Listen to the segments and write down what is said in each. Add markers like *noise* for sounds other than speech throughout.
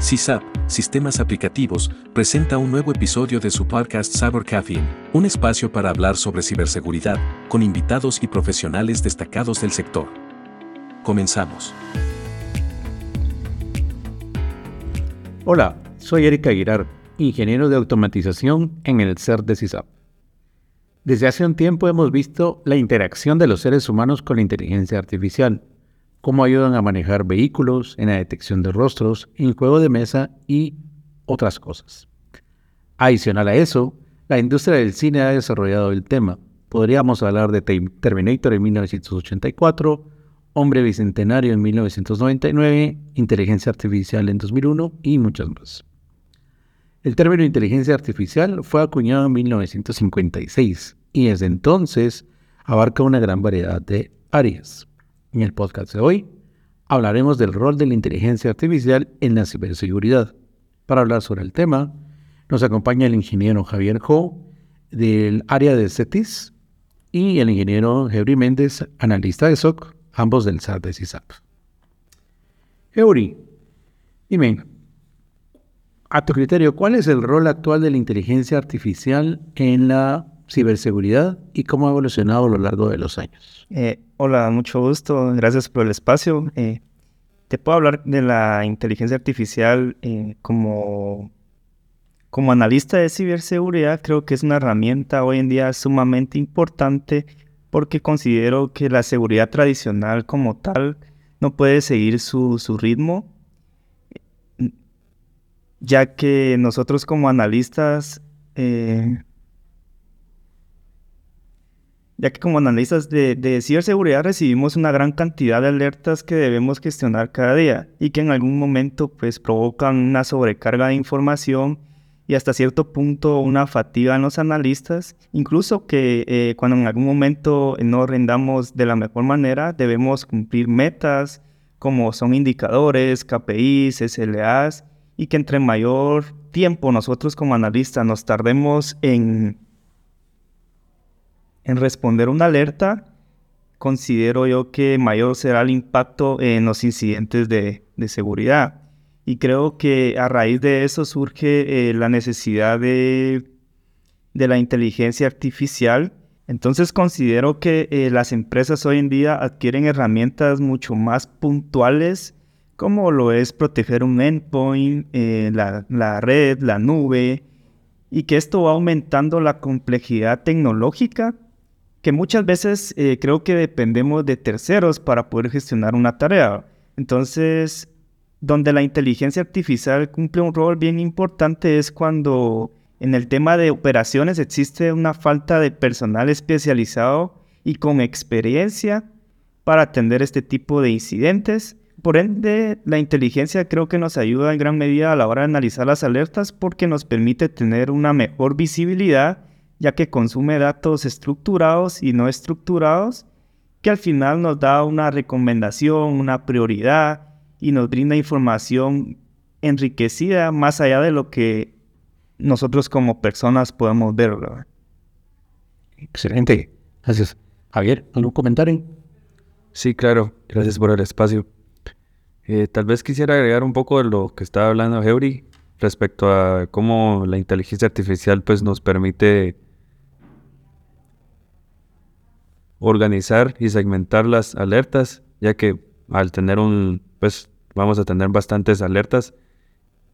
CISAP, Sistemas Aplicativos, presenta un nuevo episodio de su podcast Cyber Caffeine, un espacio para hablar sobre ciberseguridad, con invitados y profesionales destacados del sector. Comenzamos. Hola, soy Erika Aguilar, ingeniero de automatización en el CERT de CISAP. Desde hace un tiempo hemos visto la interacción de los seres humanos con la inteligencia artificial cómo ayudan a manejar vehículos, en la detección de rostros, en el juego de mesa y otras cosas. Adicional a eso, la industria del cine ha desarrollado el tema. Podríamos hablar de Terminator en 1984, Hombre Bicentenario en 1999, Inteligencia Artificial en 2001 y muchas más. El término inteligencia artificial fue acuñado en 1956 y desde entonces abarca una gran variedad de áreas. En el podcast de hoy hablaremos del rol de la inteligencia artificial en la ciberseguridad. Para hablar sobre el tema, nos acompaña el ingeniero Javier Ho del área de CETIS y el ingeniero Heuri Méndez, analista de SOC, ambos del SAT de CISAP. Heuri, dime, a tu criterio, ¿cuál es el rol actual de la inteligencia artificial en la ciberseguridad y cómo ha evolucionado a lo largo de los años. Eh, hola, mucho gusto, gracias por el espacio. Eh, te puedo hablar de la inteligencia artificial eh, como, como analista de ciberseguridad. Creo que es una herramienta hoy en día sumamente importante porque considero que la seguridad tradicional como tal no puede seguir su, su ritmo, ya que nosotros como analistas ya que como analistas de, ciberseguridad recibimos una gran cantidad de alertas que debemos gestionar cada día y que en algún momento pues provocan una sobrecarga de información y hasta cierto punto una fatiga en los analistas, incluso que eh, cuando en algún momento no rendamos de la mejor manera debemos cumplir metas como son indicadores, KPIs, SLAs y que entre mayor tiempo nosotros como analistas nos tardemos en en responder una alerta, considero yo que mayor será el impacto en los incidentes de, seguridad. Y creo que a raíz de eso surge eh, la necesidad de, de, la inteligencia artificial. Entonces considero que eh, las empresas hoy en día adquieren herramientas mucho más puntuales, como lo es proteger un endpoint, eh, la, la red, la nube, y que esto va aumentando la complejidad tecnológica que muchas veces eh, creo que dependemos de terceros para poder gestionar una tarea. Entonces, donde la inteligencia artificial cumple un rol bien importante es cuando en el tema de operaciones existe una falta de personal especializado y con experiencia para atender este tipo de incidentes. Por ende, la inteligencia creo que nos ayuda en gran medida a la hora de analizar las alertas porque nos permite tener una mejor visibilidad ya que consume datos estructurados y no estructurados, que al final nos da una recomendación, una prioridad y nos brinda información enriquecida más allá de lo que nosotros como personas podemos ver. Excelente. Gracias. Javier, ¿algún comentario? Sí, claro. Gracias por el espacio. Eh, tal vez quisiera agregar un poco de lo que estaba hablando Heuri respecto a cómo la inteligencia artificial pues, nos permite organizar y segmentar las alertas, ya que al tener un, pues vamos a tener bastantes alertas,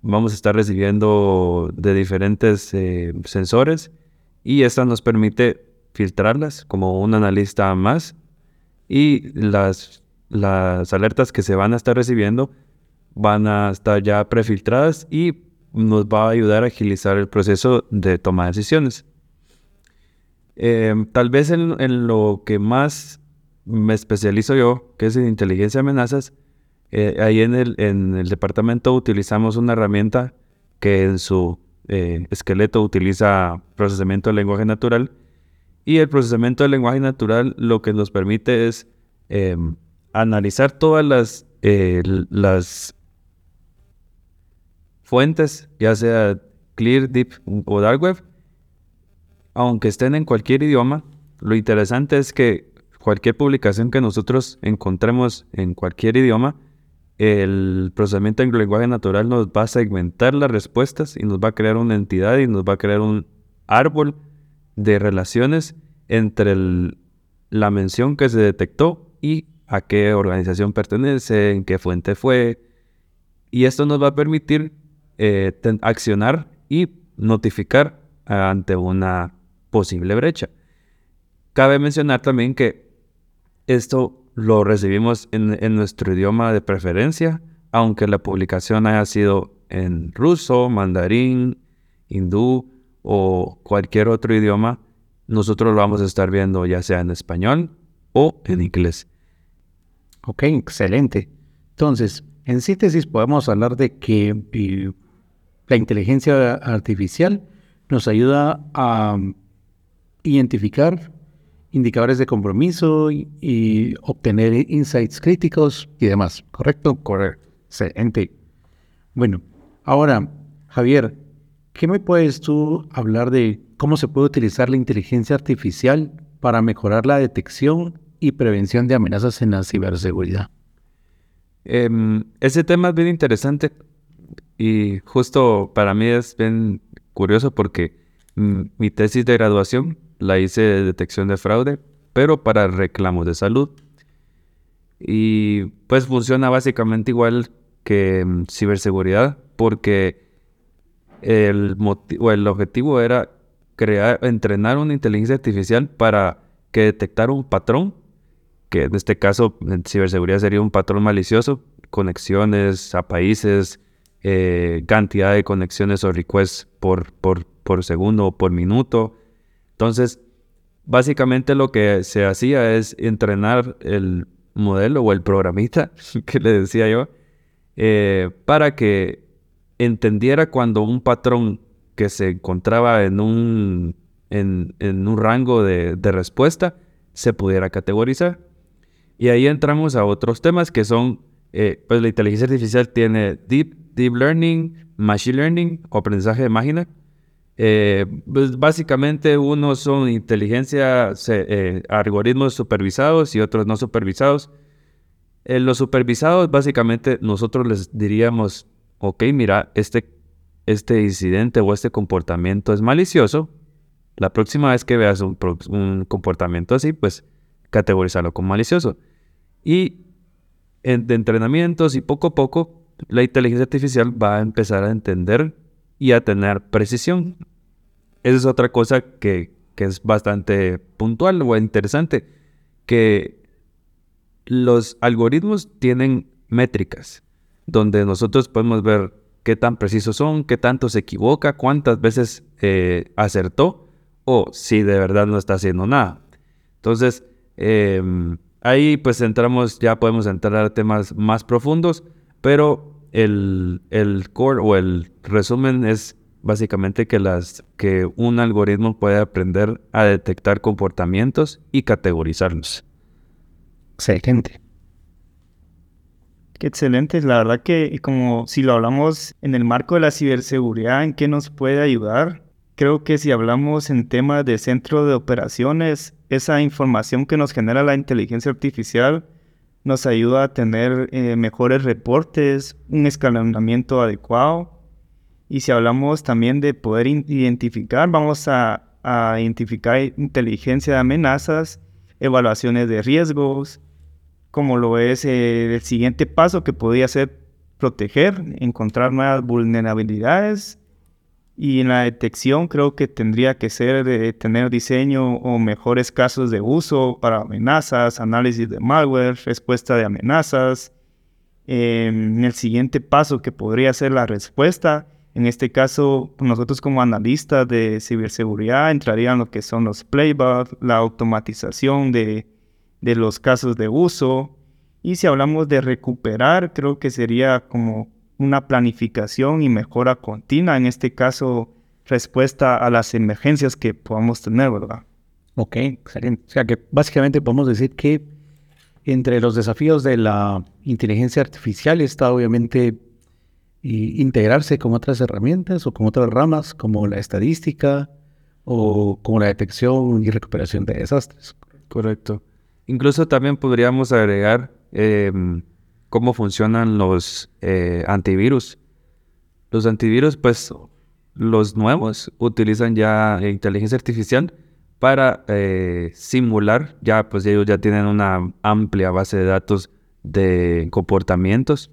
vamos a estar recibiendo de diferentes eh, sensores y esto nos permite filtrarlas como un analista más y las, las alertas que se van a estar recibiendo van a estar ya prefiltradas y nos va a ayudar a agilizar el proceso de toma de decisiones. Em, tal vez en, lo que más me especializo yo, que es en inteligencia de amenazas, eh, ahí en el, en el departamento utilizamos una herramienta que en su eh, esqueleto utiliza procesamiento de lenguaje natural. Y el procesamiento del lenguaje natural lo que nos permite es em, analizar todas eh, las fuentes, ya sea Clear, Deep o Dark Web, aunque estén en cualquier idioma, lo interesante es que cualquier publicación que nosotros encontremos en cualquier idioma el procesamiento en lenguaje natural nos va a segmentar las respuestas y nos va a crear una entidad y nos va a crear un árbol de relaciones entre la mención que se detectó y a qué organización pertenece, en qué fuente fue. Y esto nos va a permitir eh, accionar y notificar ante una posible brecha. Cabe mencionar también que esto lo recibimos en, nuestro idioma de preferencia, aunque la publicación haya sido en ruso, mandarín, hindú o cualquier otro idioma, nosotros lo vamos a estar viendo ya sea en español o en inglés. Ok, excelente. Entonces, en síntesis podemos hablar de que eh, la inteligencia artificial nos ayuda a identificar indicadores de compromiso y, obtener insights críticos y demás. ¿Correcto? Correcto. Excelente. Bueno, ahora, Javier, ¿qué me puedes tú hablar de cómo se puede utilizar la inteligencia artificial para mejorar la detección y prevención de amenazas en la ciberseguridad? Em, ese tema es bien interesante y justo para mí es bien curioso porque mm, mi tesis de graduación la hice de detección de fraude, pero para reclamos de salud. Y pues funciona básicamente igual que mm, ciberseguridad, porque el, el objetivo era crear, entrenar una inteligencia artificial para que detectara un patrón, que en este caso en ciberseguridad sería un patrón malicioso, conexiones a países, eh, cantidad de conexiones o requests por, por, por segundo o por minuto, entonces, básicamente lo que se hacía es entrenar el modelo o el programista, *laughs* que le decía yo, eh, para que entendiera cuando un patrón que se encontraba en un, en, un rango de, respuesta se pudiera categorizar. Y ahí entramos a otros temas que son, eh, pues la inteligencia artificial tiene deep, deep learning, machine learning o aprendizaje de máquina. Eh, pues básicamente unos son inteligencia, eh, algoritmos supervisados y otros no supervisados. En los supervisados básicamente nosotros les diríamos, ok, mira, este, este incidente o este comportamiento es malicioso. La próxima vez que veas un, un comportamiento así, pues categorizarlo como malicioso. Y en, de entrenamientos y poco a poco, la inteligencia artificial va a empezar a entender y a tener precisión. Esa es otra cosa que, es bastante puntual o interesante, que los algoritmos tienen métricas donde nosotros podemos ver qué tan precisos son, qué tanto se equivoca, cuántas veces eh, acertó o si de verdad no está haciendo nada. Entonces, em, ahí pues entramos, ya podemos entrar a temas más profundos, pero el, el core o el resumen es básicamente que, las, que un algoritmo puede aprender a detectar comportamientos y categorizarlos. Excelente. Qué excelente. La verdad que como si lo hablamos en el marco de la ciberseguridad, ¿en qué nos puede ayudar? Creo que si hablamos en temas de centro de operaciones, esa información que nos genera la inteligencia artificial nos ayuda a tener eh, mejores reportes, un escalonamiento adecuado. Y si hablamos también de poder identificar, vamos a, identificar inteligencia de amenazas, evaluaciones de riesgos, como lo es eh, el siguiente paso que podría ser proteger, encontrar nuevas vulnerabilidades y en la detección creo que tendría que ser de tener diseño o mejores casos de uso para amenazas, análisis de malware, respuesta de amenazas. en el siguiente paso que podría ser la respuesta, en este caso nosotros como analistas de ciberseguridad entrarían lo que son los playbacks, la automatización de, de los casos de uso. Y si hablamos de recuperar, creo que sería como una planificación y mejora continua, en este caso respuesta a las emergencias que podamos tener, ¿verdad? Ok, excelente. O sea que básicamente podemos decir que entre los desafíos de la inteligencia artificial está obviamente integrarse con otras herramientas o con otras ramas como la estadística o como la detección y recuperación de desastres. Correcto. Incluso también podríamos agregar em, cómo funcionan los eh, antivirus. Los antivirus, pues los nuevos utilizan ya inteligencia artificial para eh, simular, ya pues ellos ya tienen una amplia base de datos de comportamientos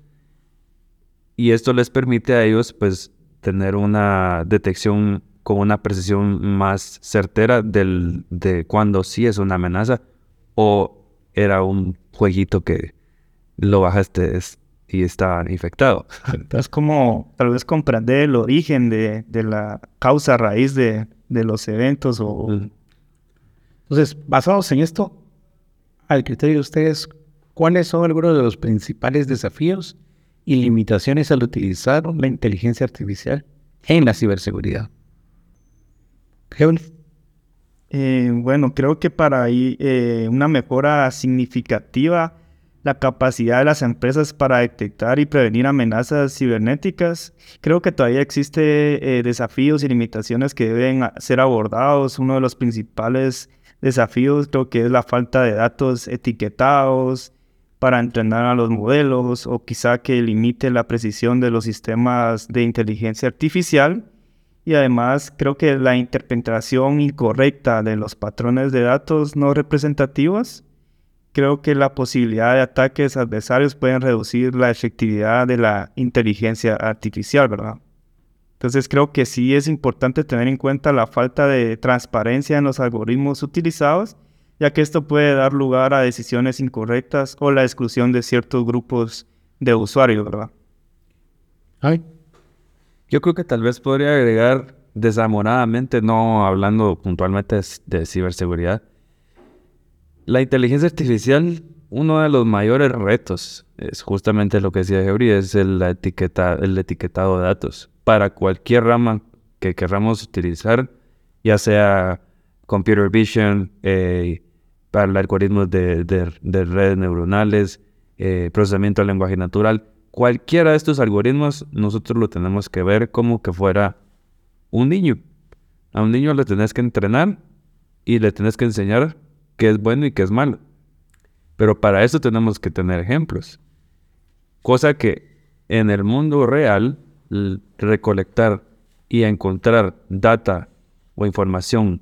y esto les permite a ellos pues tener una detección con una precisión más certera del, de cuando sí es una amenaza o era un jueguito que lo bajaste y está infectado. Entonces como tal vez comprender el origen de, la causa raíz de, de los eventos o... Entonces, basados en esto, al criterio de ustedes, ¿cuáles son algunos de los principales desafíos y limitaciones al utilizar la inteligencia artificial en la ciberseguridad? Eh, bueno, creo que para ahí eh, una mejora significativa la capacidad de las empresas para detectar y prevenir amenazas cibernéticas. Creo que todavía existe eh, desafíos y limitaciones que deben ser abordados. Uno de los principales desafíos creo que es la falta de datos etiquetados, para entrenar a los modelos o quizá que limite la precisión de los sistemas de inteligencia artificial. Y además creo que la interpretación incorrecta de los patrones de datos no representativos, creo que la posibilidad de ataques adversarios pueden reducir la efectividad de la inteligencia artificial, ¿verdad? Entonces creo que sí es importante tener en cuenta la falta de transparencia en los algoritmos utilizados ya que esto puede dar lugar a decisiones incorrectas o la exclusión de ciertos grupos de usuarios, ¿verdad? Ay. Yo creo que tal vez podría agregar desamoradamente, no hablando puntualmente de ciberseguridad, la inteligencia artificial, uno de los mayores retos es justamente lo que decía Gebri, es el, etiqueta, el etiquetado de datos. Para cualquier rama que queramos utilizar, ya sea computer vision, eh, para el algoritmo de, redes neuronales, eh, procesamiento del lenguaje natural. Cualquiera de estos algoritmos nosotros lo tenemos que ver como que fuera un niño. A un niño le tenés que entrenar y le tenés que enseñar qué es bueno y qué es malo. Pero para eso tenemos que tener ejemplos. Cosa que en el mundo real, recolectar y encontrar data o información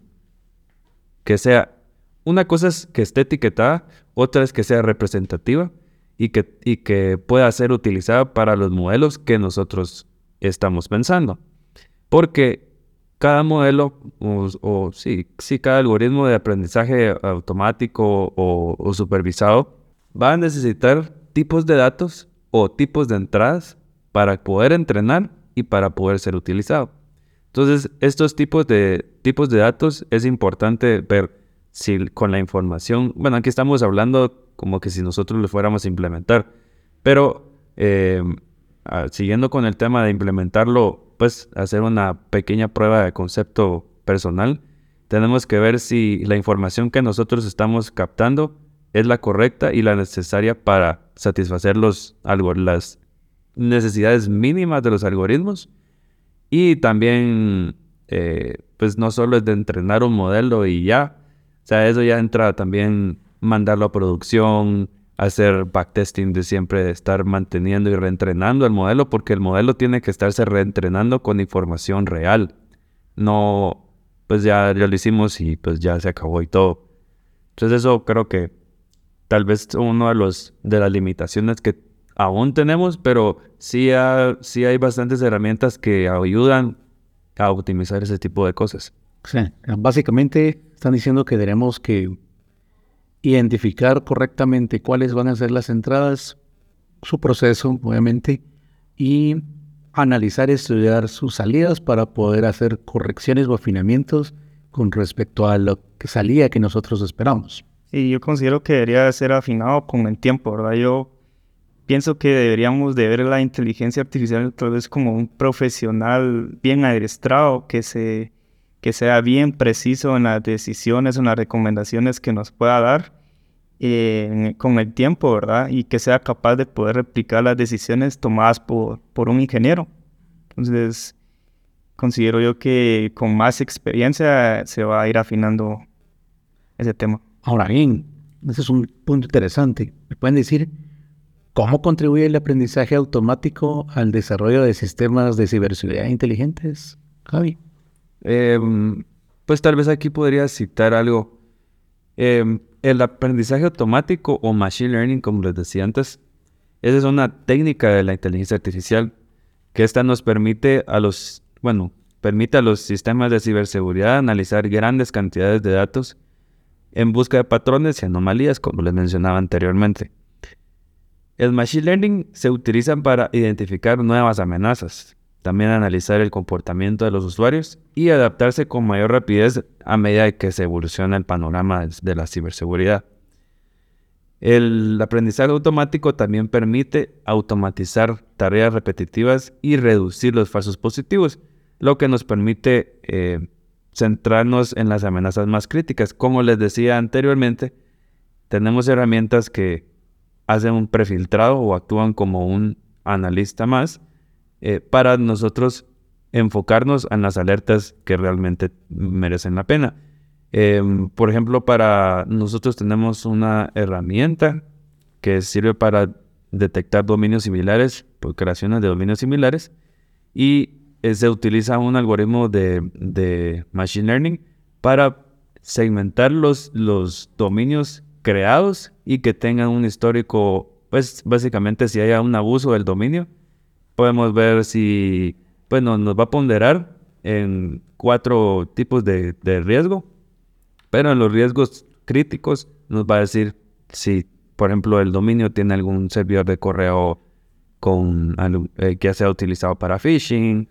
que sea una cosa es que esté etiquetada, otra es que sea representativa y que, y que pueda ser utilizada para los modelos que nosotros estamos pensando. Porque cada modelo, o, sí, sí, cada algoritmo de aprendizaje automático o, o supervisado va a necesitar tipos de datos o tipos de entradas para poder entrenar y para poder ser utilizado. Entonces, estos tipos de, tipos de datos es importante ver si con la información, bueno, aquí estamos hablando como que si nosotros lo fuéramos a implementar, pero em, ah, siguiendo con el tema de implementarlo, pues hacer una pequeña prueba de concepto personal, tenemos que ver si la información que nosotros estamos captando es la correcta y la necesaria para satisfacer los, las necesidades mínimas de los algoritmos. Y también eh, pues no solo es de entrenar un modelo y ya, o sea, eso ya entra también mandarlo a producción, hacer backtesting de siempre estar manteniendo y reentrenando el modelo, porque el modelo tiene que estarse reentrenando con información real. No, pues ya, ya lo hicimos y pues ya se acabó y todo. Entonces eso creo que tal vez uno de los de las limitaciones que aún tenemos, pero sí, sí hay bastantes herramientas que ayudan a optimizar ese tipo de cosas. Sí, básicamente están diciendo que tenemos que identificar correctamente cuáles van a ser las entradas, su proceso, obviamente, y analizar y estudiar sus salidas para poder hacer correcciones o afinamientos con respecto a lo que salía que nosotros esperamos. Y yo considero que debería ser afinado con el tiempo, ¿verdad? Yo pienso que deberíamos de ver la inteligencia artificial tal vez como un profesional bien adiestrado que se que sea bien preciso en las decisiones, en las recomendaciones que nos pueda dar eh, con el tiempo, ¿verdad? Y que sea capaz de poder replicar las decisiones tomadas por, por un ingeniero. Entonces, considero yo que con más experiencia se va a ir afinando ese tema. Ahora bien, ese es un punto interesante. ¿Me pueden decir ¿Cómo contribuye el aprendizaje automático al desarrollo de sistemas de ciberseguridad inteligentes, Javi? Em, pues tal vez aquí podría citar algo. Em, el aprendizaje automático o machine learning, como les decía antes, esa es una técnica de la inteligencia artificial que esta nos permite a los, bueno, permite a los sistemas de ciberseguridad analizar grandes cantidades de datos en busca de patrones y anomalías, como les mencionaba anteriormente. El Machine Learning se utiliza para identificar nuevas amenazas, también analizar el comportamiento de los usuarios y adaptarse con mayor rapidez a medida que se evoluciona el panorama de la ciberseguridad. El aprendizaje automático también permite automatizar tareas repetitivas y reducir los falsos positivos, lo que nos permite eh, centrarnos en las amenazas más críticas. Como les decía anteriormente, tenemos herramientas que hacen un prefiltrado o actúan como un analista más eh, para nosotros enfocarnos en las alertas que realmente merecen la pena. Em, por ejemplo, para nosotros tenemos una herramienta que sirve para detectar dominios similares, por creaciones de dominios similares, y eh, se utiliza un algoritmo de, Machine Learning para segmentar los, los dominios creados y que tengan un histórico, pues básicamente si haya un abuso del dominio, podemos ver si, bueno, nos va a ponderar en cuatro tipos de, riesgo, pero en los riesgos críticos nos va a decir si, por ejemplo, el dominio tiene algún servidor de correo con, eh, que sea utilizado para phishing,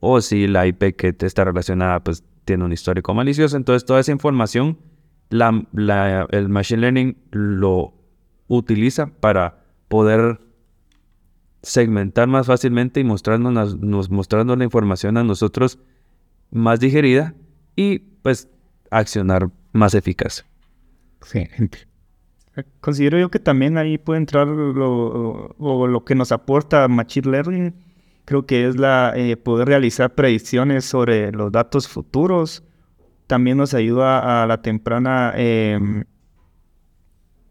o si la IP que está relacionada pues tiene un histórico malicioso. Entonces toda esa información la, el Machine Learning lo utiliza para poder segmentar más fácilmente y mostrarnos, nos, mostrando la información a nosotros más digerida y pues accionar más eficaz. Excelente. Considero yo que también ahí puede entrar lo, lo que nos aporta Machine Learning, creo que es la eh, poder realizar predicciones sobre los datos futuros. También nos ayuda a la temprana em,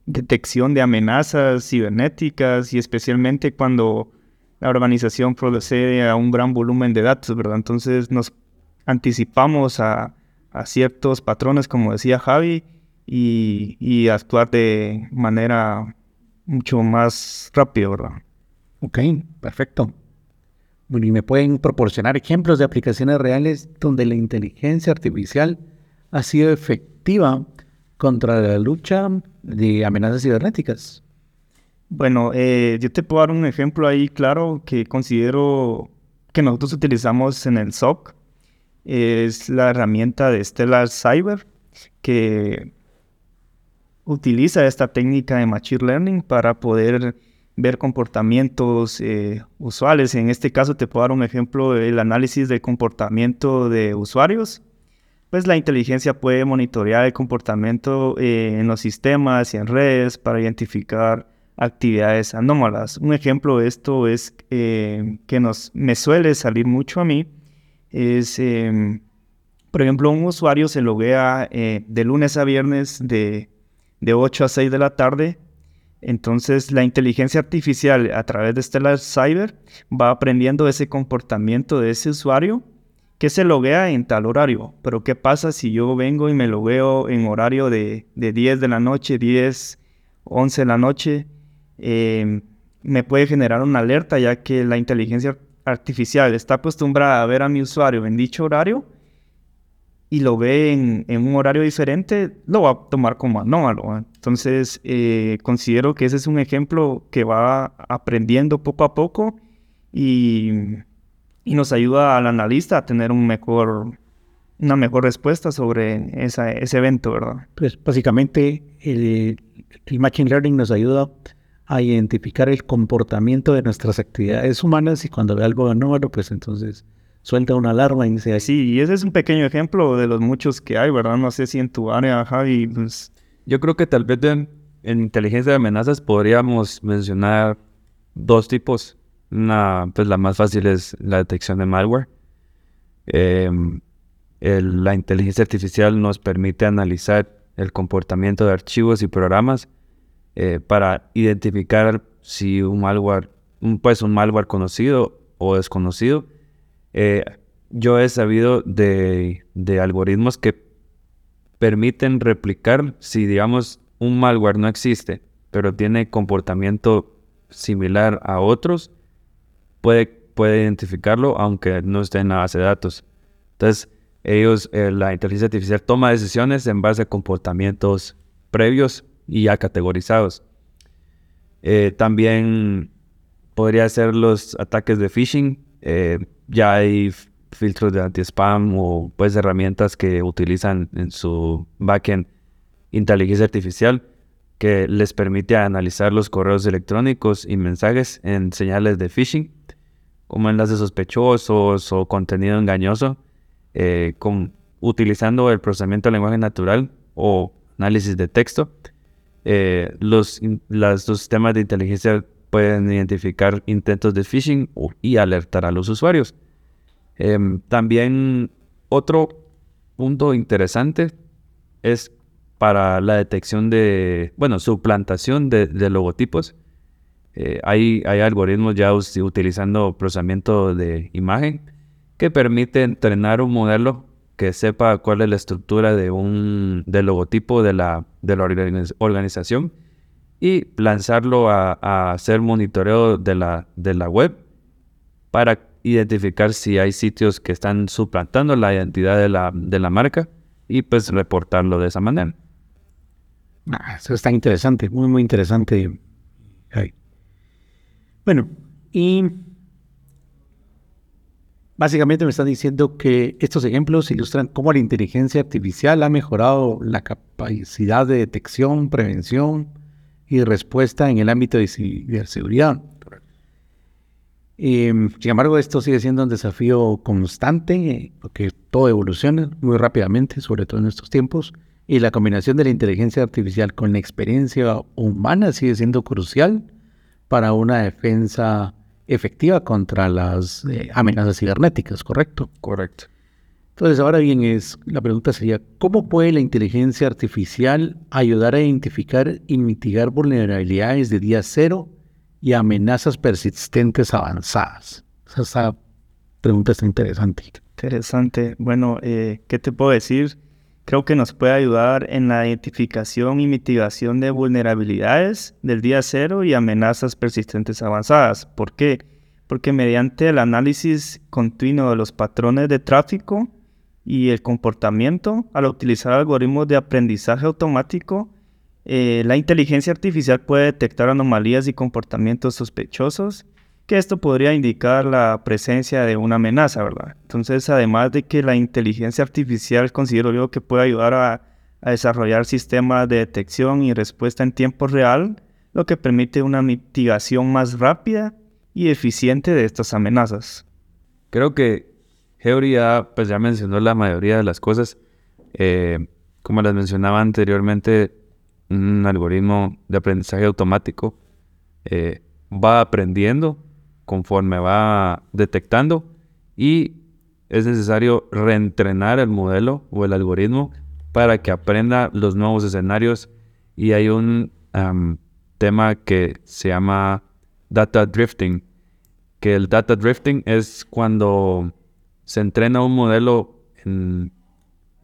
detección de amenazas cibernéticas y especialmente cuando la organización procede a un gran volumen de datos, ¿verdad? Entonces nos anticipamos a, ciertos patrones, como decía Javi, y, y, actuar de manera mucho más rápida, ¿verdad? Ok, perfecto. Bueno, y me pueden proporcionar ejemplos de aplicaciones reales donde la inteligencia artificial ha sido efectiva contra la lucha de amenazas cibernéticas. Bueno, eh, yo te puedo dar un ejemplo ahí claro que considero que nosotros utilizamos en el SOC. Es la herramienta de Stellar Cyber que utiliza esta técnica de Machine Learning para poder ver comportamientos eh, usuales. En este caso te puedo dar un ejemplo del análisis del comportamiento de usuarios. Pues la inteligencia puede monitorear el comportamiento eh, en los sistemas y en redes para identificar actividades anómalas. Un ejemplo de esto es eh, que nos, me suele salir mucho a mí. Es, em, por ejemplo, un usuario se loguea de lunes a viernes de, de 8 a 6 de la tarde entonces la inteligencia artificial a través de Stellar Cyber va aprendiendo ese comportamiento de ese usuario que se loguea en tal horario. Pero ¿qué pasa si yo vengo y me logueo en horario de, 10 de la noche, 10, 11 de la noche? Em, me puede generar una alerta ya que la inteligencia artificial está acostumbrada a ver a mi usuario en dicho horario y lo ve en, un horario diferente, lo va a tomar como anómalo. Entonces, eh, considero que ese es un ejemplo que va aprendiendo poco a poco y, nos ayuda al analista a tener un mejor, una mejor respuesta sobre ese evento, ¿verdad? Pues básicamente el, el Machine Learning nos ayuda a identificar el comportamiento de nuestras actividades humanas y cuando ve algo anómalo, pues entonces suelta una alarma y dice... Sí, y ese es un pequeño ejemplo de los muchos que hay, ¿verdad? No sé si en tu área, Javi, pues... Yo creo que tal vez en, inteligencia de amenazas podríamos mencionar dos tipos. Una, pues la más fácil es la detección de malware. Em, la inteligencia artificial nos permite analizar el comportamiento de archivos y programas eh, para identificar si un malware, pues un malware conocido o desconocido. Eh, yo he sabido de, de algoritmos que permiten replicar si, digamos, un malware no existe, pero tiene comportamiento similar a otros, puede, puede identificarlo aunque no esté en la base de datos. Entonces, ellos, eh, la inteligencia artificial toma decisiones en base a comportamientos previos y ya categorizados. Eh, también podría ser los ataques de phishing. Eh, ya hay filtros de anti-spam o pues herramientas que utilizan en su backend inteligencia artificial que les permite analizar los correos electrónicos y mensajes en señales de phishing, como enlaces sospechosos o contenido engañoso, eh, con, utilizando el procesamiento de lenguaje natural o análisis de texto. Eh, los, los sistemas de inteligencia pueden identificar intentos de phishing y alertar a los usuarios. Em, también otro punto interesante es para la detección de, bueno, suplantación de, logotipos. Eh, hay, hay, algoritmos ya utilizando procesamiento de imagen que permite entrenar un modelo que sepa cuál es la estructura de un del logotipo de la, de la organización y lanzarlo a, a, hacer monitoreo de la, de la web para identificar si hay sitios que están suplantando la identidad de la, de la marca y pues reportarlo de esa manera. Ah, eso está interesante, muy, muy interesante. Bueno, y básicamente me están diciendo que estos ejemplos ilustran cómo la inteligencia artificial ha mejorado la capacidad de detección, prevención y respuesta en el ámbito de ciberseguridad. Em, sin embargo, esto sigue siendo un desafío constante, porque todo evoluciona muy rápidamente, sobre todo en estos tiempos, y la combinación de la inteligencia artificial con la experiencia humana sigue siendo crucial para una defensa efectiva contra las eh, amenazas cibernéticas, ¿correcto? Correcto. Entonces, ahora bien, es, la pregunta sería, ¿cómo puede la inteligencia artificial ayudar a identificar y mitigar vulnerabilidades de día cero y amenazas persistentes avanzadas? Esa pregunta está interesante. Interesante. Bueno, eh, ¿qué te puedo decir? Creo que nos puede ayudar en la identificación y mitigación de vulnerabilidades del día cero y amenazas persistentes avanzadas. ¿Por qué? Porque mediante el análisis continuo de los patrones de tráfico y el comportamiento, al utilizar algoritmos de aprendizaje automático, eh, la inteligencia artificial puede detectar anomalías y comportamientos sospechosos, que esto podría indicar la presencia de una amenaza, ¿verdad? Entonces, además de que la inteligencia artificial considero yo que puede ayudar a, desarrollar sistemas de detección y respuesta en tiempo real, lo que permite una mitigación más rápida y eficiente de estas amenazas. Creo que Geori ya, pues ya mencionó la mayoría de las cosas. Eh, como las mencionaba anteriormente, un algoritmo de aprendizaje automático eh, va aprendiendo conforme va detectando y es necesario reentrenar el modelo o el algoritmo para que aprenda los nuevos escenarios. Y hay un tema que se llama data drifting, que el data drifting es cuando se entrena un modelo en,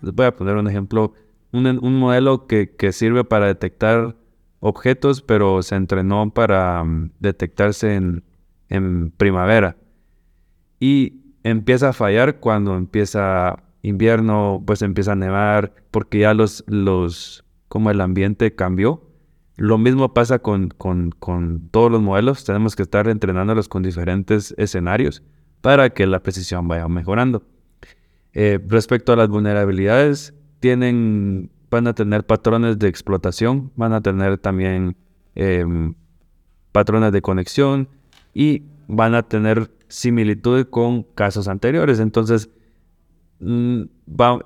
les voy a poner un ejemplo, un, modelo que, sirve para detectar objetos, pero se entrenó para detectarse en, primavera. Y empieza a fallar cuando empieza invierno, pues empieza a nevar, porque ya los, los, como el ambiente cambió. Lo mismo pasa con, con, con todos los modelos, tenemos que estar entrenándolos con diferentes escenarios para que la precisión vaya mejorando. Eh, respecto a las vulnerabilidades, tienen, van a tener patrones de explotación, van a tener también em, patrones de conexión y van a tener similitud con casos anteriores. Entonces, mm,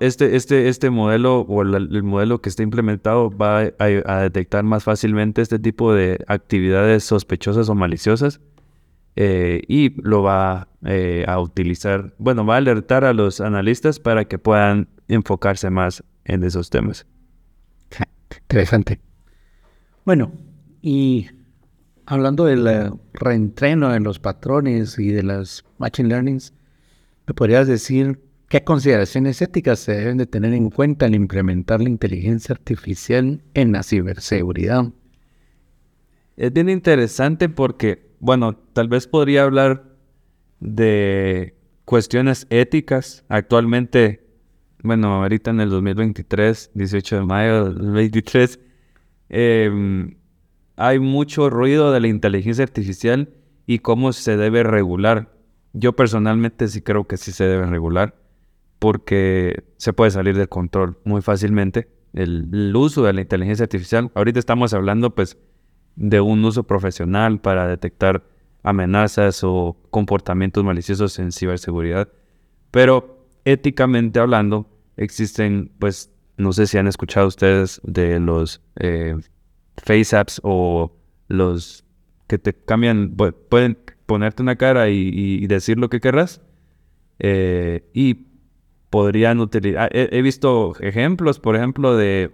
este, este, este modelo o el, modelo que está implementado va a, detectar más fácilmente este tipo de actividades sospechosas o maliciosas eh, y lo va eh, a utilizar, bueno, va a alertar a los analistas para que puedan enfocarse más en esos temas. Interesante. Bueno, y hablando del eh, reentreno en los patrones y de las machine learnings, ¿me podrías decir qué consideraciones éticas se deben de tener en cuenta al implementar la inteligencia artificial en la ciberseguridad? Es bien interesante porque, bueno, tal vez podría hablar de cuestiones éticas. Actualmente, bueno, ahorita en el 2023, 18 de mayo del 2023, eh, hay mucho ruido de la inteligencia artificial y cómo se debe regular. Yo personalmente sí creo que sí se debe regular porque se puede salir de control muy fácilmente el, uso de la inteligencia artificial. Ahorita estamos hablando pues de un uso profesional para detectar amenazas o comportamientos maliciosos en ciberseguridad, pero éticamente hablando existen pues no sé si han escuchado ustedes de los eh, face apps o los que te cambian, pueden ponerte una cara y, decir lo que querrás. Eh, y podrían utilizar, ah, he, visto ejemplos, por ejemplo, de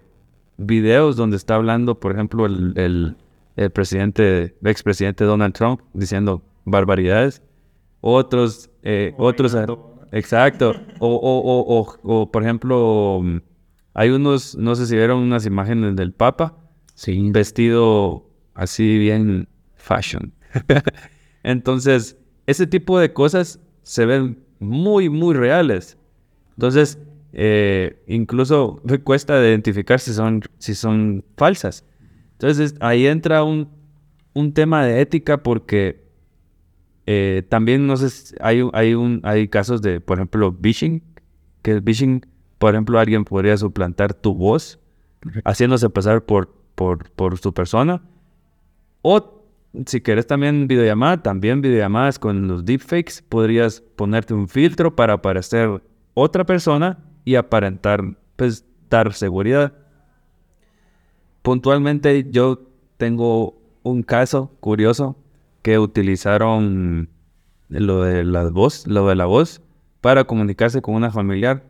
videos donde está hablando, por ejemplo, el, el, el presidente, el expresidente Donald Trump diciendo barbaridades. Otros, eh, otros, exacto. O, o, o, o, por ejemplo, hay unos, no sé si vieron unas imágenes del Papa Sí. Vestido así bien fashion. *laughs* Entonces, ese tipo de cosas se ven muy, muy reales. Entonces, eh, incluso me cuesta identificar si son, si son falsas. Entonces, ahí entra un, un tema de ética porque eh, también, no sé, hay, hay, un, hay casos de, por ejemplo, phishing, que el phishing, por ejemplo, alguien podría suplantar tu voz haciéndose pasar por por, por su persona. O si quieres también videollamada, también videollamadas con los deepfakes, podrías ponerte un filtro para aparecer otra persona y aparentar, pues, dar seguridad. Puntualmente yo tengo un caso curioso que utilizaron lo de la voz, lo de la voz para comunicarse con una familiar.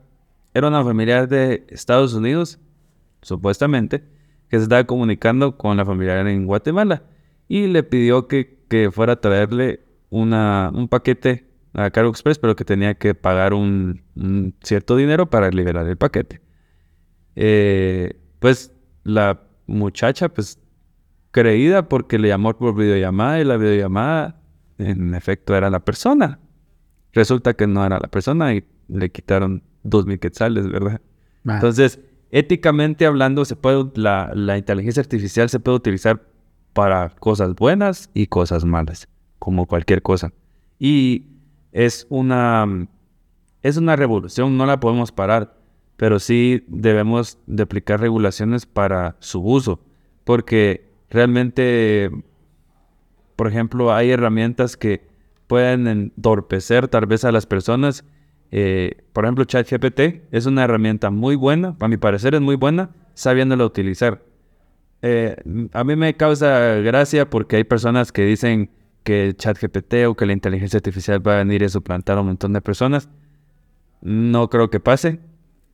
Era una familiar de Estados Unidos, supuestamente, que se estaba comunicando con la familiar en Guatemala y le pidió que, fuera a traerle una, un paquete a Cargo Express, pero que tenía que pagar un, cierto dinero para liberar el paquete. Eh, pues la muchacha, pues creída porque le llamó por videollamada y la videollamada en efecto era la persona. Resulta que no era la persona y le quitaron dos mil quetzales, ¿verdad? Entonces, éticamente hablando, se puede, la, inteligencia artificial se puede utilizar para cosas buenas y cosas malas, como cualquier cosa. Y es una, es una revolución, no la podemos parar, pero sí debemos de aplicar regulaciones para su uso, porque realmente, por ejemplo, hay herramientas que pueden entorpecer tal vez a las personas eh, por ejemplo, ChatGPT es una herramienta muy buena, a mi parecer es muy buena, sabiéndola utilizar. Eh, a mí me causa gracia porque hay personas que dicen que ChatGPT o que la inteligencia artificial va a venir a suplantar a un montón de personas. No creo que pase.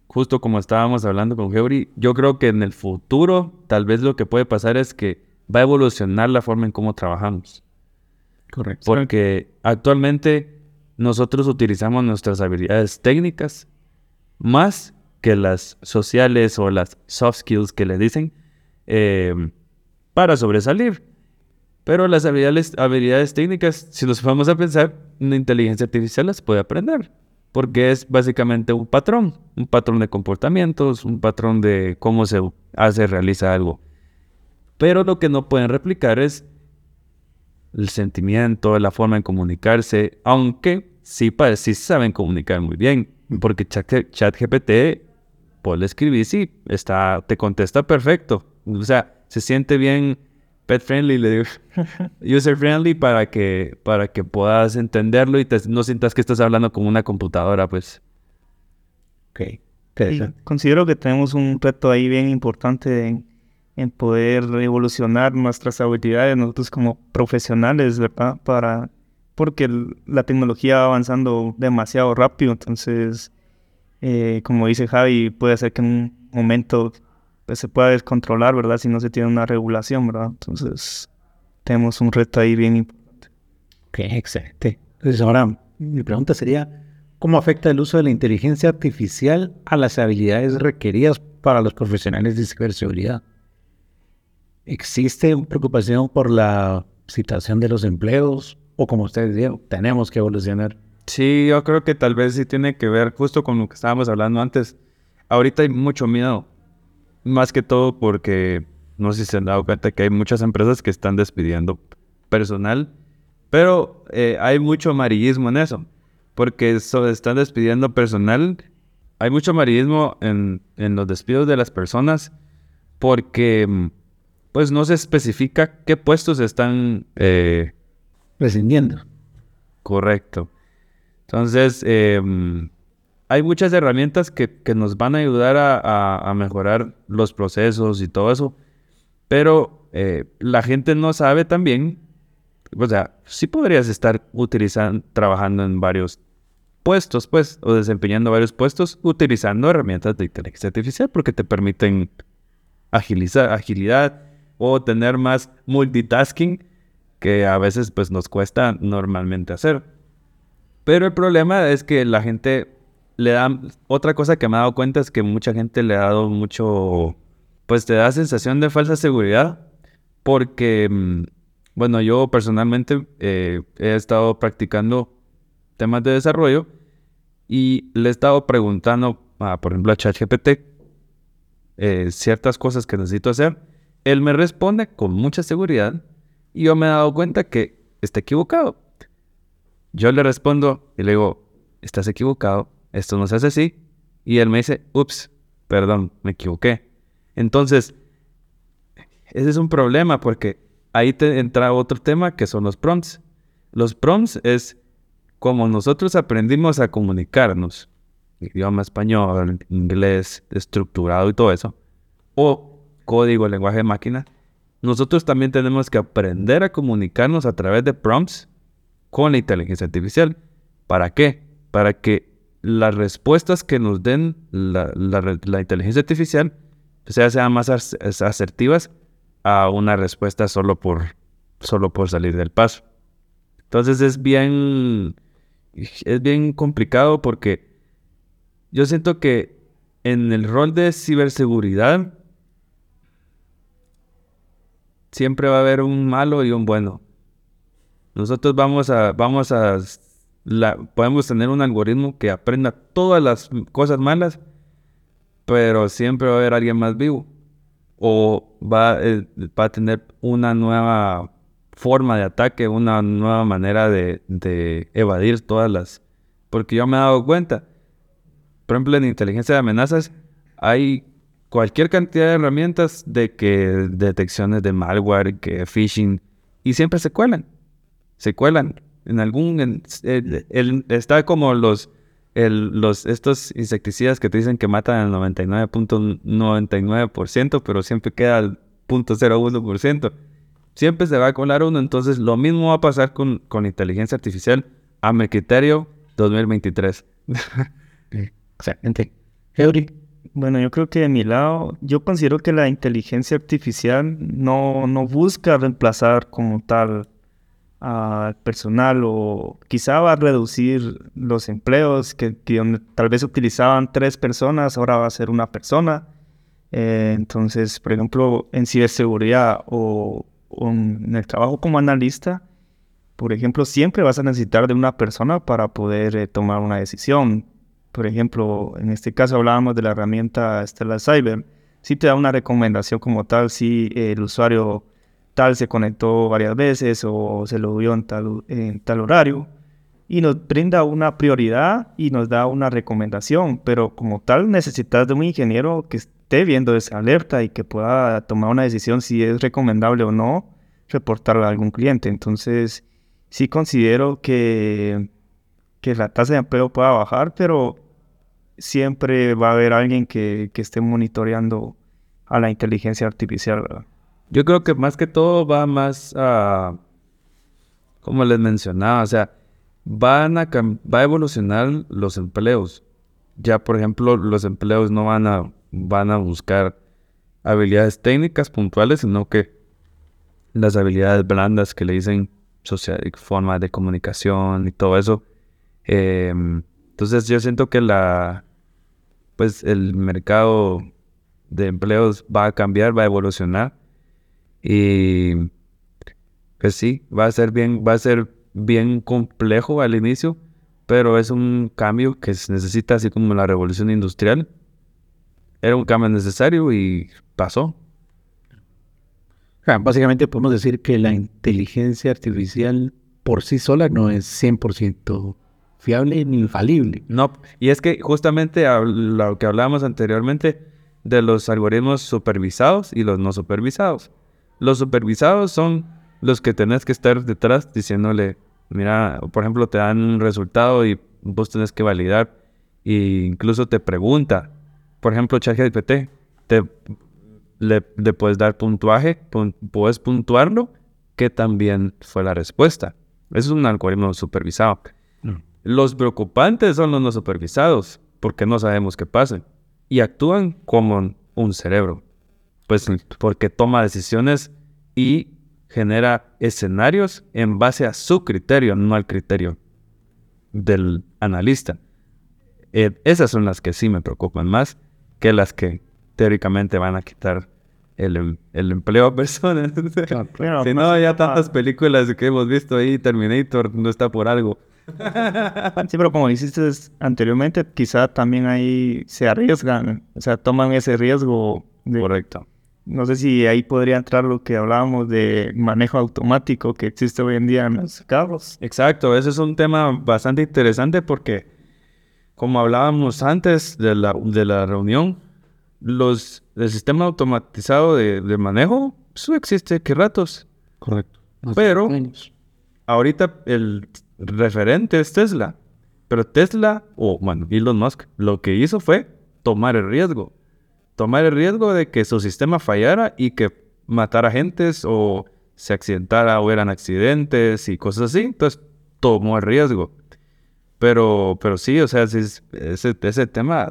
Justo como estábamos hablando con Geori, yo creo que en el futuro tal vez lo que puede pasar es que va a evolucionar la forma en cómo trabajamos. Correcto. Porque actualmente nosotros utilizamos nuestras habilidades técnicas más que las sociales o las soft skills que le dicen em, para sobresalir. Pero las habilidades, técnicas, si nos vamos a pensar, una inteligencia artificial las puede aprender, porque es básicamente un patrón, un patrón de comportamientos, un patrón de cómo se hace, realiza algo. Pero lo que no pueden replicar es el sentimiento, la forma de comunicarse, aunque sí, sí saben comunicar muy bien, porque ChatGPT, pues le escribís y está, te contesta perfecto. O sea, se siente bien pet friendly, le digo, *laughs* user friendly para que, para que puedas entenderlo y no sientas que estás hablando con una computadora, pues. Ok. considero que tenemos un reto ahí bien importante en en poder evolucionar nuestras habilidades nosotros como profesionales, ¿verdad? Para, porque la tecnología va avanzando demasiado rápido, entonces, eh, como dice Javi, puede ser que en un momento pues, se pueda descontrolar, ¿verdad? Si no se tiene una regulación, ¿verdad? Entonces, tenemos un reto ahí bien importante. Ok, excelente. Entonces ahora mi pregunta sería, ¿cómo afecta el uso de la inteligencia artificial a las habilidades requeridas para los profesionales de ciberseguridad? ¿Existe preocupación por la situación de los empleos? O como ustedes dijeron, tenemos que evolucionar. Sí, yo creo que tal vez sí tiene que ver justo con lo que estábamos hablando antes. Ahorita hay mucho miedo, más que todo porque no sé si se han dado cuenta que hay muchas empresas que están despidiendo personal, pero eh, hay mucho amarillismo en eso, porque están despidiendo personal. Hay mucho amarillismo en, en los despidos de las personas porque pues no se especifica qué puestos están eh, rescindiendo. Correcto. Entonces, em, hay muchas herramientas que, nos van a ayudar a, mejorar los procesos y todo eso, pero eh, la gente no sabe también, o sea, sí podrías estar utilizando, trabajando en varios puestos, pues, o desempeñando varios puestos utilizando herramientas de inteligencia artificial porque te permiten agilizar, agilidad o tener más multitasking que a veces pues nos cuesta normalmente hacer. Pero el problema es que la gente le da, otra cosa que me he dado cuenta es que mucha gente le ha dado mucho, pues te da sensación de falsa seguridad, porque, mm, bueno, yo personalmente eh, he estado practicando temas de desarrollo y le he estado preguntando, por ejemplo, a ChatGPT eh, ciertas cosas que necesito hacer. Él me responde con mucha seguridad y yo me he dado cuenta que está equivocado. Yo le respondo y le digo, estás equivocado, esto no se hace así. Y él me dice, ups, perdón, me equivoqué. Entonces, ese es un problema porque ahí te entra otro tema que son los prompts. Los prompts es como nosotros aprendimos a comunicarnos, idioma español, inglés, estructurado y todo eso, o código, lenguaje de máquina, nosotros también tenemos que aprender a comunicarnos a través de prompts con la inteligencia artificial. ¿Para qué? Para que las respuestas que nos den la, inteligencia artificial sean más asertivas a una respuesta solo por, solo por salir del paso. Entonces es bien, es bien complicado porque yo siento que en el rol de ciberseguridad siempre va a haber un malo y un bueno. Nosotros vamos a, vamos a, podemos tener un algoritmo que aprenda todas las cosas malas, pero siempre va a haber alguien más vivo. O va, eh, va a tener una nueva forma de ataque, una nueva manera de, de evadir todas las... Porque yo me he dado cuenta, por ejemplo, en inteligencia de amenazas hay cualquier cantidad de herramientas de que detecciones de malware, que phishing, y siempre se cuelan. Se cuelan. En algún. está como los, los. Estos insecticidas que te dicen que matan al 99.99%, pero siempre queda al 0.01%. Siempre se va a colar uno. Entonces, lo mismo va a pasar con, con inteligencia artificial a mi criterio 2023. *laughs* Excelente. Eury. Bueno, yo creo que de mi lado, yo considero que la inteligencia artificial no, no busca reemplazar como tal al personal o quizá va a reducir los empleos que, tal vez utilizaban tres personas, ahora va a ser una persona. Eh, entonces, por ejemplo, en ciberseguridad o, en el trabajo como analista, por ejemplo, siempre vas a necesitar de una persona para poder eh, tomar una decisión por ejemplo, en este caso hablábamos de la herramienta Stellar Cyber, sí te da una recomendación como tal si el usuario tal se conectó varias veces o se lo vio en tal, en horario y nos brinda una prioridad y nos da una recomendación, pero como tal necesitas de un ingeniero que esté viendo esa alerta y que pueda tomar una decisión si es recomendable o no reportarla a algún cliente. Entonces, sí considero que, que la tasa de empleo pueda bajar, pero siempre va a haber alguien que, esté monitoreando a la inteligencia artificial. Yo creo que más que todo va más a, como les mencionaba, o sea, van a, va a evolucionar los empleos. Ya, por ejemplo, los empleos no van a, van a buscar habilidades técnicas puntuales, sino que las habilidades blandas que le dicen social, forma de comunicación y todo eso. Em, entonces yo siento que la, pues el mercado de empleos va a cambiar, va a evolucionar y pues sí, va a ser bien, va a ser bien complejo al inicio, pero es un cambio que se necesita así como la revolución industrial. Era un cambio necesario y pasó. básicamente podemos decir que la inteligencia artificial por sí sola no es 100% fiable ni infalible. No, y es que justamente lo que hablábamos anteriormente de los algoritmos supervisados y los no supervisados. Los supervisados son los que tenés que estar detrás diciéndole, mira, por ejemplo, te dan un resultado y vos tenés que validar e incluso te pregunta, por ejemplo, ChatGPT, te le, puedes dar puntuaje, puedes puntuarlo, que también fue la respuesta. Eso es un algoritmo supervisado. Los preocupantes son los no supervisados, porque no sabemos qué pasa. Y actúan como un cerebro. Pues porque toma decisiones y genera escenarios en base a su criterio, no al criterio del analista. Eh, esas son las que sí me preocupan más que las que teóricamente van a quitar el, em, empleo a personas. *laughs* si no, ya tantas películas que hemos visto ahí, Terminator no está por algo. Sí, pero como dijiste anteriormente, quizá también ahí se arriesgan, o sea, toman ese riesgo. Correcto. No sé si ahí podría entrar lo que hablábamos de manejo automático que existe hoy en día en los carros. Exacto, ese es un tema bastante interesante porque, como hablábamos antes de la, de la reunión, los, el sistema automatizado de, manejo, eso existe que ratos. Correcto. Pero ahorita el referente es Tesla. Pero Tesla, o bueno, Elon Musk, lo que hizo fue tomar el riesgo. Tomar el riesgo de que su sistema fallara y que matara gentes o se accidentara o eran accidentes y cosas así. Entonces tomó el riesgo. Pero, pero sí, o sea, ese, ese tema.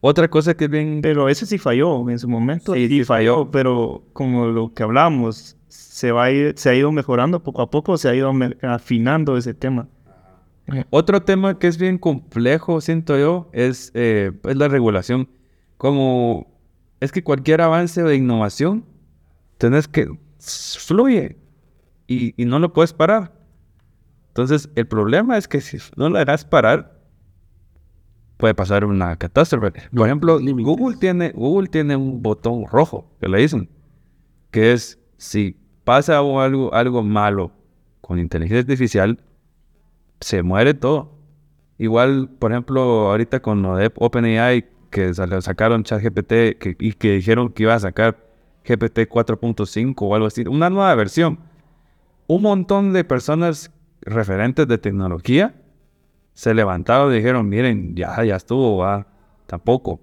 Otra cosa que bien. Pero ese sí falló en su momento. Sí, sí falló. Pero como lo que hablamos, se, va se ha ido mejorando poco a poco, se ha ido afinando ese tema. Otro tema que es bien complejo, siento yo, es, eh, la regulación. Como es que cualquier avance de innovación, tenés que fluye y, y no lo puedes parar. Entonces, el problema es que si no lo harás parar, puede pasar una catástrofe. Por ejemplo, Google tiene, Google tiene un botón rojo que le dicen, que es si pasa algo, algo malo con inteligencia artificial, se muere todo. Igual, por ejemplo, ahorita con OpenAI, que sacaron ChatGPT y que dijeron que iba a sacar GPT 4.5 o algo así, una nueva versión. Un montón de personas referentes de tecnología se levantaron y dijeron, miren, ya, ya estuvo, va, tampoco.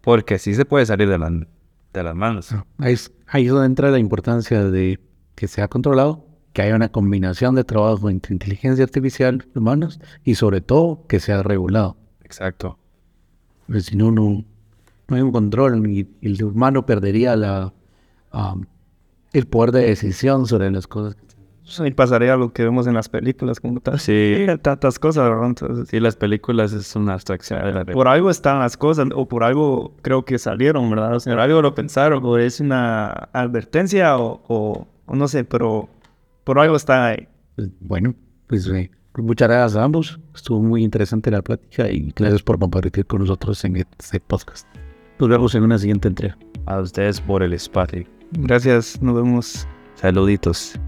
Porque sí se puede salir de, de las manos. Ahí ahí es donde entra la importancia de que sea controlado, que haya una combinación de trabajo entre inteligencia artificial, humanos, y sobre todo que sea regulado. Exacto. Porque si no, no, hay un control y, el humano perdería la, um, el poder de decisión sobre las cosas. Y pasaría lo que vemos en las películas, como tal. Sí. *laughs* Tantas cosas, ¿verdad? Entonces, sí, las películas es una abstracción. por algo están las cosas, o por algo creo que salieron, ¿verdad? O sea, por algo lo pensaron, o es una advertencia, o no sé, pero por algo está ahí. Pues, bueno, pues eh, muchas gracias a ambos. Estuvo muy interesante la plática y gracias por compartir con nosotros en este podcast. Nos vemos en una siguiente entrega. A ustedes por el espacio. Gracias, nos vemos. Saluditos.